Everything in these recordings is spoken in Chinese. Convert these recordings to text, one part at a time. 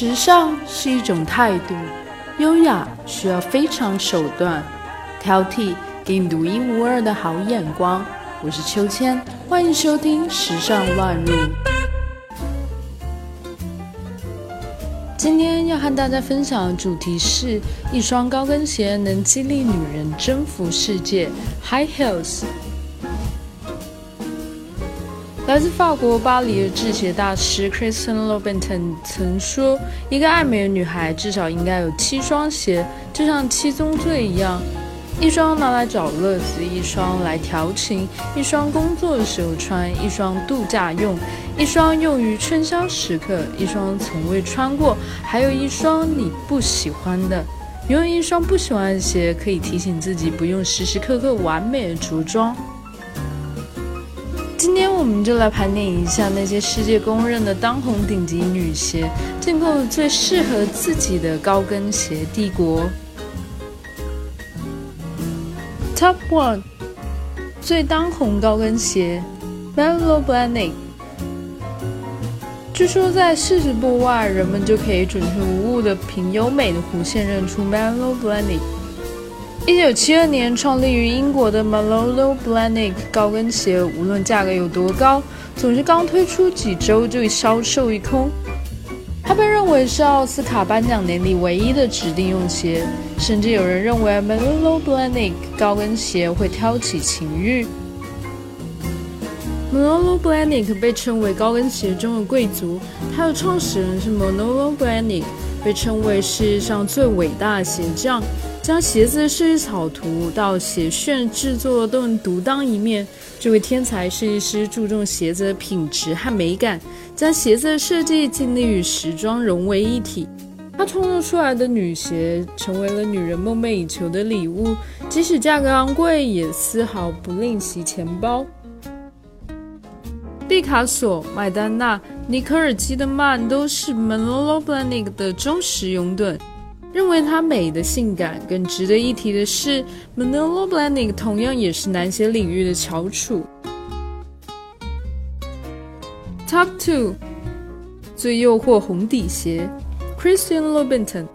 时尚是一种态度，优雅需要非常手段，挑剔给你独一无二的好眼光。我是秋千，欢迎收听《时尚乱入》。今天要和大家分享的主题是：一双高跟鞋能激励女人征服世界。High heels。来自法国巴黎的制鞋大师 Christian Louboutin 曾说：“一个爱美的女孩至少应该有七双鞋，就像七宗罪一样。一双拿来找乐子，一双来调情，一双工作的时候穿，一双度假用，一双用于春宵时刻，一双从未穿过，还有一双你不喜欢的。拥有一双不喜欢的鞋，可以提醒自己不用时时刻刻完美的着装。”我们就来盘点一下那些世界公认的当红顶级女鞋，建构最适合自己的高跟鞋帝国。Top One 最当红高跟鞋 m e l o b l a n i c 据说在四十步外，人们就可以准确无误地凭优美的弧线认出 m e l o b l a n i c 一九七二年创立于英国的 Malolo Blahnik 高跟鞋，无论价格有多高，总是刚推出几周就销售一空。它被认为是奥斯卡颁奖典礼唯一的指定用鞋，甚至有人认为 Malolo Blahnik 高跟鞋会挑起情欲。Malolo Blahnik 被称为高跟鞋中的贵族，它的创始人是 Manolo Blahnik，被称为世界上最伟大的鞋匠。将鞋子的设计草图到鞋楦制作都能独当一面。这位天才设计师注重鞋子的品质和美感，将鞋子的设计尽力与时装融为一体。他创作出来的女鞋成为了女人梦寐以求的礼物，即使价格昂贵，也丝毫不吝惜钱包。毕卡索、麦丹娜、尼科尔基德曼都是 Manolo Blahnik 的忠实拥趸。认为它美的性感。更值得一提的是，Manolo Blahnik 同样也是男鞋领域的翘楚。Top two 最诱惑红底鞋，Christian Louboutin。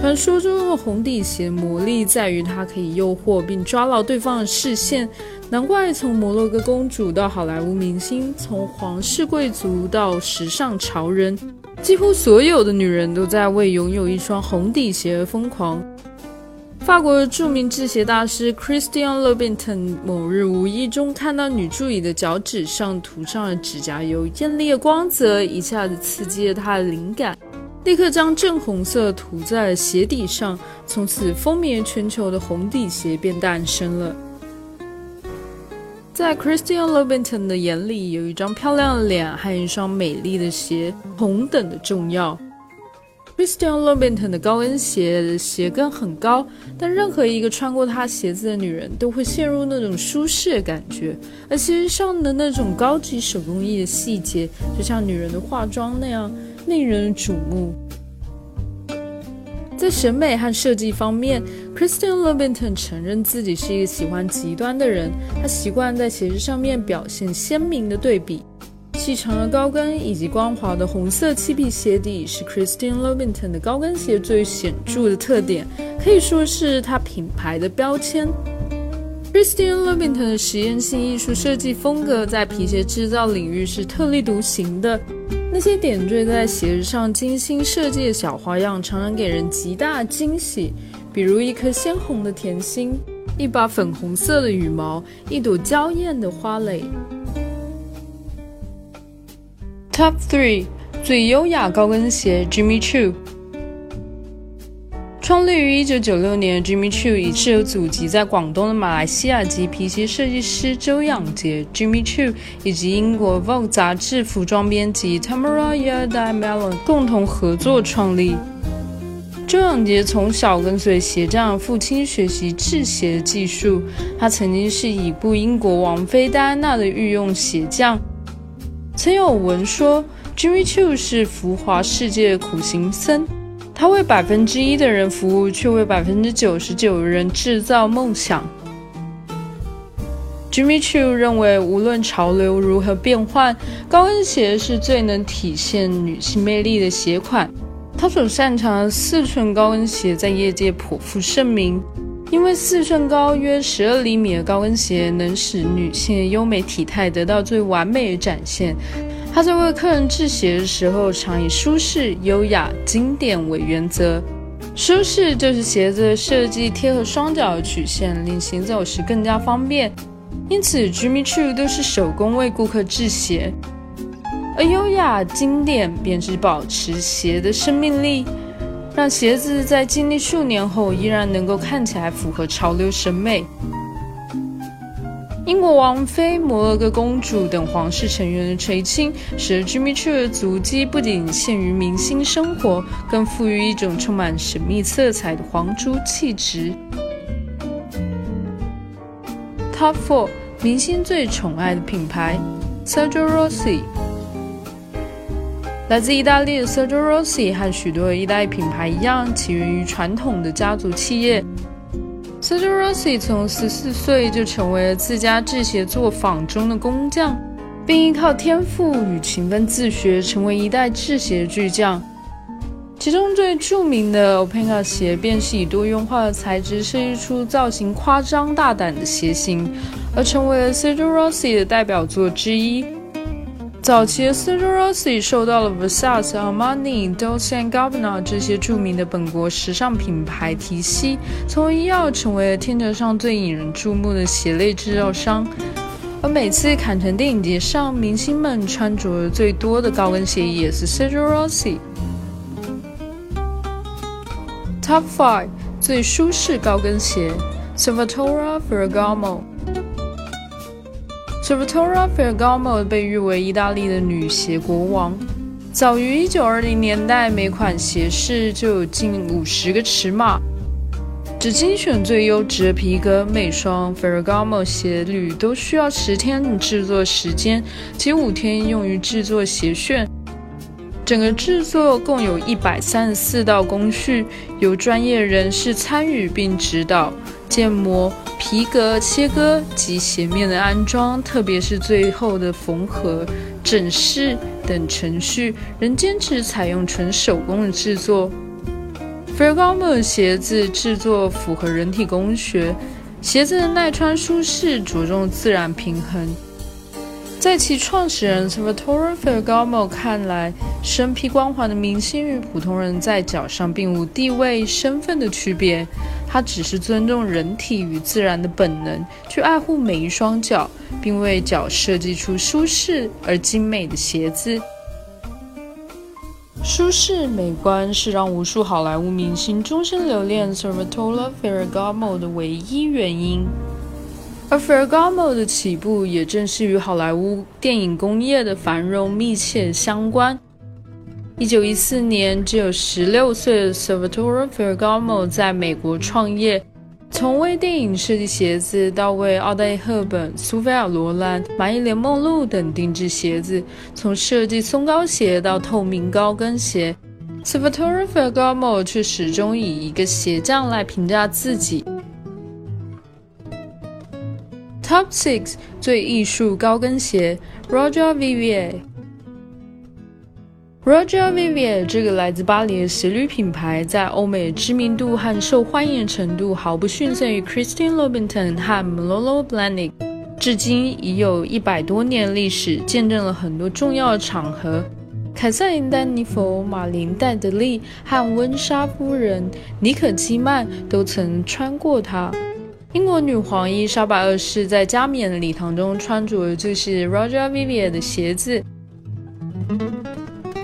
传说中的红底鞋魔力在于它可以诱惑并抓牢对方的视线，难怪从摩洛哥公主到好莱坞明星，从皇室贵族到时尚潮人。几乎所有的女人都在为拥有一双红底鞋而疯狂。法国著名制鞋大师 Christian Louboutin 某日无意中看到女助理的脚趾上涂上了指甲油，艳丽的光泽一下子刺激了他的灵感，立刻将正红色涂在鞋底上，从此风靡全球的红底鞋便诞生了。在 Christian Louboutin 的眼里，有一张漂亮的脸和一双美丽的鞋同等的重要。Christian Louboutin 的高跟鞋鞋跟很高，但任何一个穿过他鞋子的女人都会陷入那种舒适的感觉，而鞋上的那种高级手工艺的细节，就像女人的化妆那样令人瞩目。在审美和设计方面，Christian Louboutin 承认自己是一个喜欢极端的人。他习惯在鞋子上面表现鲜明的对比，细长的高跟以及光滑的红色漆皮鞋底是 Christian Louboutin 的高跟鞋最显著的特点，可以说是它品牌的标签。Christian Louboutin 的实验性艺术设计风格在皮鞋制造领域是特立独行的。那些点缀在鞋子上精心设计的小花样，常常给人极大惊喜。比如一颗鲜红的甜心，一把粉红色的羽毛，一朵娇艳的花蕾。Top three 最优雅高跟鞋，Jimmy Choo。创立于1996年，Jimmy Choo 是有祖籍在广东的马来西亚籍皮鞋设计师周仰杰 （Jimmy Choo） 以及英国 Vogue 杂志服装编辑 Tamara Yada Melon 共同合作创立。周仰杰从小跟随鞋匠父亲学习制鞋技术，他曾经是已故英国王妃戴安娜的御用鞋匠。曾有闻说，Jimmy Choo 是浮华世界的苦行僧。他为百分之一的人服务，却为百分之九十九的人制造梦想。Jimmy Choo 认为，无论潮流如何变换，高跟鞋是最能体现女性魅力的鞋款。他所擅长的四寸高跟鞋在业界颇负盛名，因为四寸高约十二厘米的高跟鞋能使女性的优美体态得到最完美的展现。他在为客人制鞋的时候，常以舒适、优雅、经典为原则。舒适就是鞋子的设计贴合双脚的曲线，令行走时更加方便。因此，Jimmy Choo 都是手工为顾客制鞋。而优雅、经典便是保持鞋的生命力，让鞋子在经历数年后依然能够看起来符合潮流审美。英国王妃、摩洛哥公主等皇室成员的垂青，使得 Jimmy Choo 的足迹不仅限于明星生活，更赋予一种充满神秘色彩的皇族气质。Top Four 明星最宠爱的品牌：Sergio Rossi。来自意大利的 Sergio Rossi 和许多意大利品牌一样，起源于传统的家族企业。Sergio Rossi 从十四岁就成为了自家制鞋作坊中的工匠，并依靠天赋与勤奋自学，成为一代制鞋巨匠。其中最著名的 Openka 鞋，便是以多元化的材质设计出造型夸张大胆的鞋型，而成为了 Sergio Rossi 的代表作之一。早期的 Sergio Rossi 受到了 Versace、Armani、Dolce Gabbana 这些著名的本国时尚品牌提携，从而一跃成为了天桥上最引人注目的鞋类制造商。而每次坎城电影节上，明星们穿着最多的高跟鞋也是 Sergio Rossi。Top Five 最舒适高跟鞋 Savatore Ferragamo。Salvatore Ferragamo 被誉为意大利的女鞋国王。早于1920年代，每款鞋式就有近五十个尺码，只精选最优质的皮革。每双 Ferragamo 鞋履都需要十天的制作时间，其五天用于制作鞋楦。整个制作共有一百三十四道工序，由专业人士参与并指导。建模、皮革切割及鞋面的安装，特别是最后的缝合、整饰等程序，仍坚持采用纯手工的制作。Ferragamo 鞋子制作符合人体工学，鞋子的耐穿舒适，着重自然平衡。在其创始人 Salvatore Ferragamo 看来，身披光环的明星与普通人在脚上并无地位、身份的区别。他只是尊重人体与自然的本能，去爱护每一双脚，并为脚设计出舒适而精美的鞋子。舒适美观是让无数好莱坞明星终身留恋 Salvatore Ferragamo 的唯一原因。而 Ferragamo 的起步也正是与好莱坞电影工业的繁荣密切相关。一九一四年，只有十六岁的 Salvatore Ferragamo 在美国创业，从为电影设计鞋子，到为奥黛丽·赫本、苏菲亚·罗兰、玛丽莲·梦露等定制鞋子；从设计松糕鞋到透明高跟鞋，Salvatore Ferragamo 却始终以一个鞋匠来评价自己。Top Six 最艺术高跟鞋，Roger Vivier。Roger Vivier 这个来自巴黎的鞋履品牌，在欧美知名度和受欢迎程度毫不逊色于 Christian Louboutin 和 Manolo Blahnik，至今已有一百多年历史，见证了很多重要的场合。凯瑟琳·丹尼弗、马琳·戴德利和温莎夫人尼可基曼都曾穿过它。英国女皇伊莎白二世在加冕礼堂中穿着的就是 Roger Vivier 的鞋子。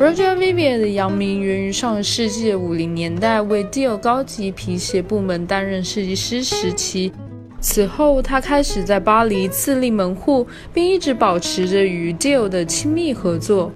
Roger Vivier 的扬名源于上世纪五零年代为 Dior 高级皮鞋部门担任设计师时期。此后，他开始在巴黎自立门户，并一直保持着与 Dior 的亲密合作。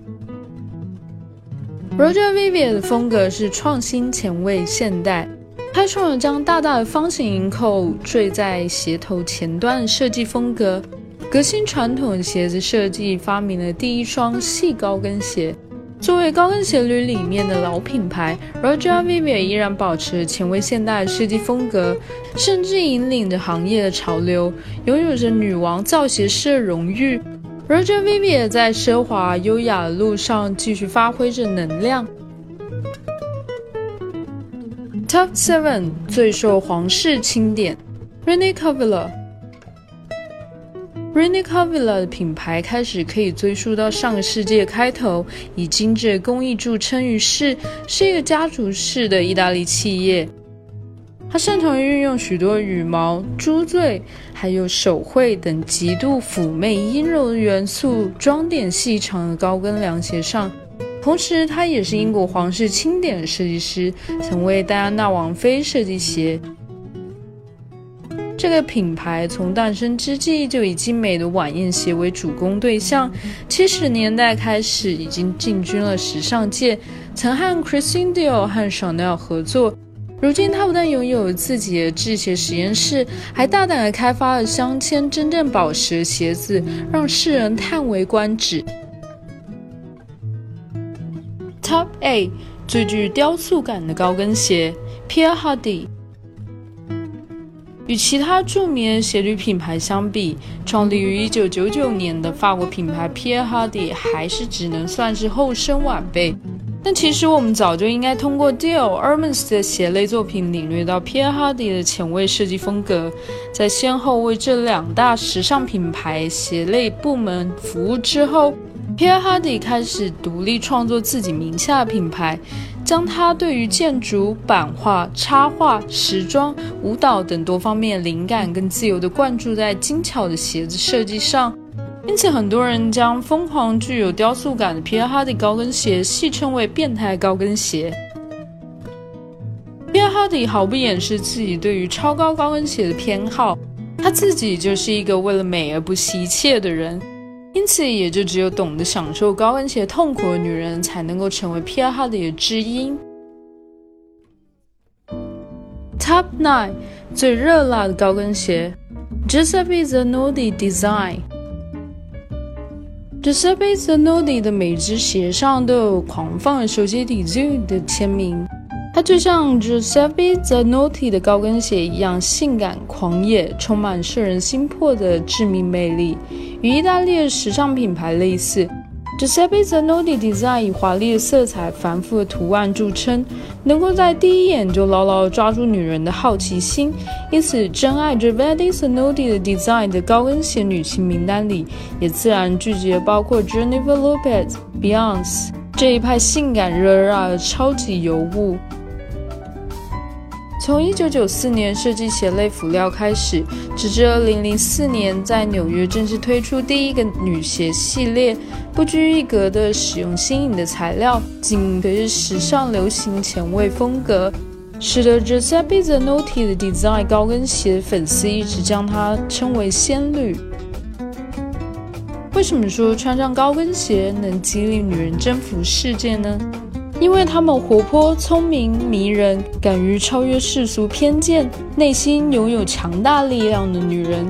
Roger Vivier 的风格是创新、前卫、现代，开创了将大大的方形银扣缀在鞋头前端的设计风格，革新传统鞋子设计，发明了第一双细高跟鞋。作为高跟鞋履里面的老品牌，Roger Vivier 依然保持前卫现代的设计风格，甚至引领着行业的潮流，拥有着“女王造鞋师”的荣誉。Roger Vivier 在奢华优雅的路上继续发挥着能量。Top Seven 最受皇室钦点，Rene Cavill。Rene Cavill 的品牌开始可以追溯到上个世纪开头，以精致工艺著称于世，是一个家族式的意大利企业。它擅长于运用许多羽毛、珠坠，还有手绘等极度妩媚阴柔的元素，装点细长的高跟凉鞋上。同时，他也是英国皇室钦点设计师，曾为戴安娜王妃设计鞋。这个品牌从诞生之际就以精美的晚宴鞋为主攻对象，七十年代开始已经进军了时尚界，曾和 Christian Dior 和 Chanel 合作。如今，他不但拥有自己的制鞋实验室，还大胆地开发了镶嵌真正宝石的鞋子，让世人叹为观止。Top A 最具雕塑感的高跟鞋，Pierre Hardy。与其他著名鞋履品牌相比，创立于1999年的法国品牌 Pierre Hardy 还是只能算是后生晚辈。但其实我们早就应该通过 Dior、Hermes 的鞋类作品领略到 Pierre Hardy 的前卫设计风格。在先后为这两大时尚品牌鞋类部门服务之后。Pier Hardy 开始独立创作自己名下的品牌，将他对于建筑、版画、插画、时装、舞蹈等多方面灵感更自由的灌注在精巧的鞋子设计上。因此，很多人将疯狂具有雕塑感的 Pier Hardy 高跟鞋戏称为“变态高跟鞋”。Pier Hardy 毫不掩饰自己对于超高高跟鞋的偏好，他自己就是一个为了美而不惜一切的人。因此，也就只有懂得享受高跟鞋痛苦的女人，才能够成为 Pierre Hardy 的知音。Top nine 最热辣的高跟鞋，Giuseppe Zanotti Design。Giuseppe Zanotti 的每只鞋上都有狂放的手写体 Z 的签名。它就像 Giuseppe Zanotti 的高跟鞋一样性感狂野，充满摄人心魄的致命魅力。与意大利的时尚品牌类似，Giuseppe Zanotti Design 以华丽的色彩、繁复的图案著称，能够在第一眼就牢牢抓住女人的好奇心。因此，真爱 Giuseppe Zanotti 的 Design 的高跟鞋女性名单里，也自然聚集包括 Jennifer Lopez、Beyonce 这一派性感热辣超级尤物。从一九九四年设计鞋类辅料开始，直至二零零四年在纽约正式推出第一个女鞋系列，不拘一格的使用新颖的材料，紧随着时尚流行前卫风格，使得 Giuseppe Zanotti 的 design 高跟鞋粉丝一直将它称为仙女。为什么说穿上高跟鞋能激励女人征服世界呢？因为他们活泼、聪明、迷人，敢于超越世俗偏见，内心拥有强大力量的女人。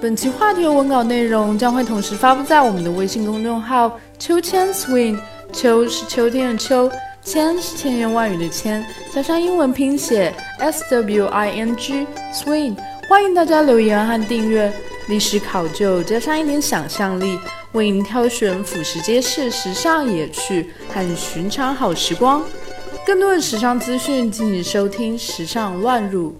本期话题的文稿内容将会同时发布在我们的微信公众号“秋千 swing”，秋是秋天的秋，千是千言万语的千，加上英文拼写 s w i n g swing。欢迎大家留言和订阅，历史考究加上一点想象力，为您挑选俯拾皆是时尚野趣和寻常好时光。更多的时尚资讯，敬请收听《时尚乱入》。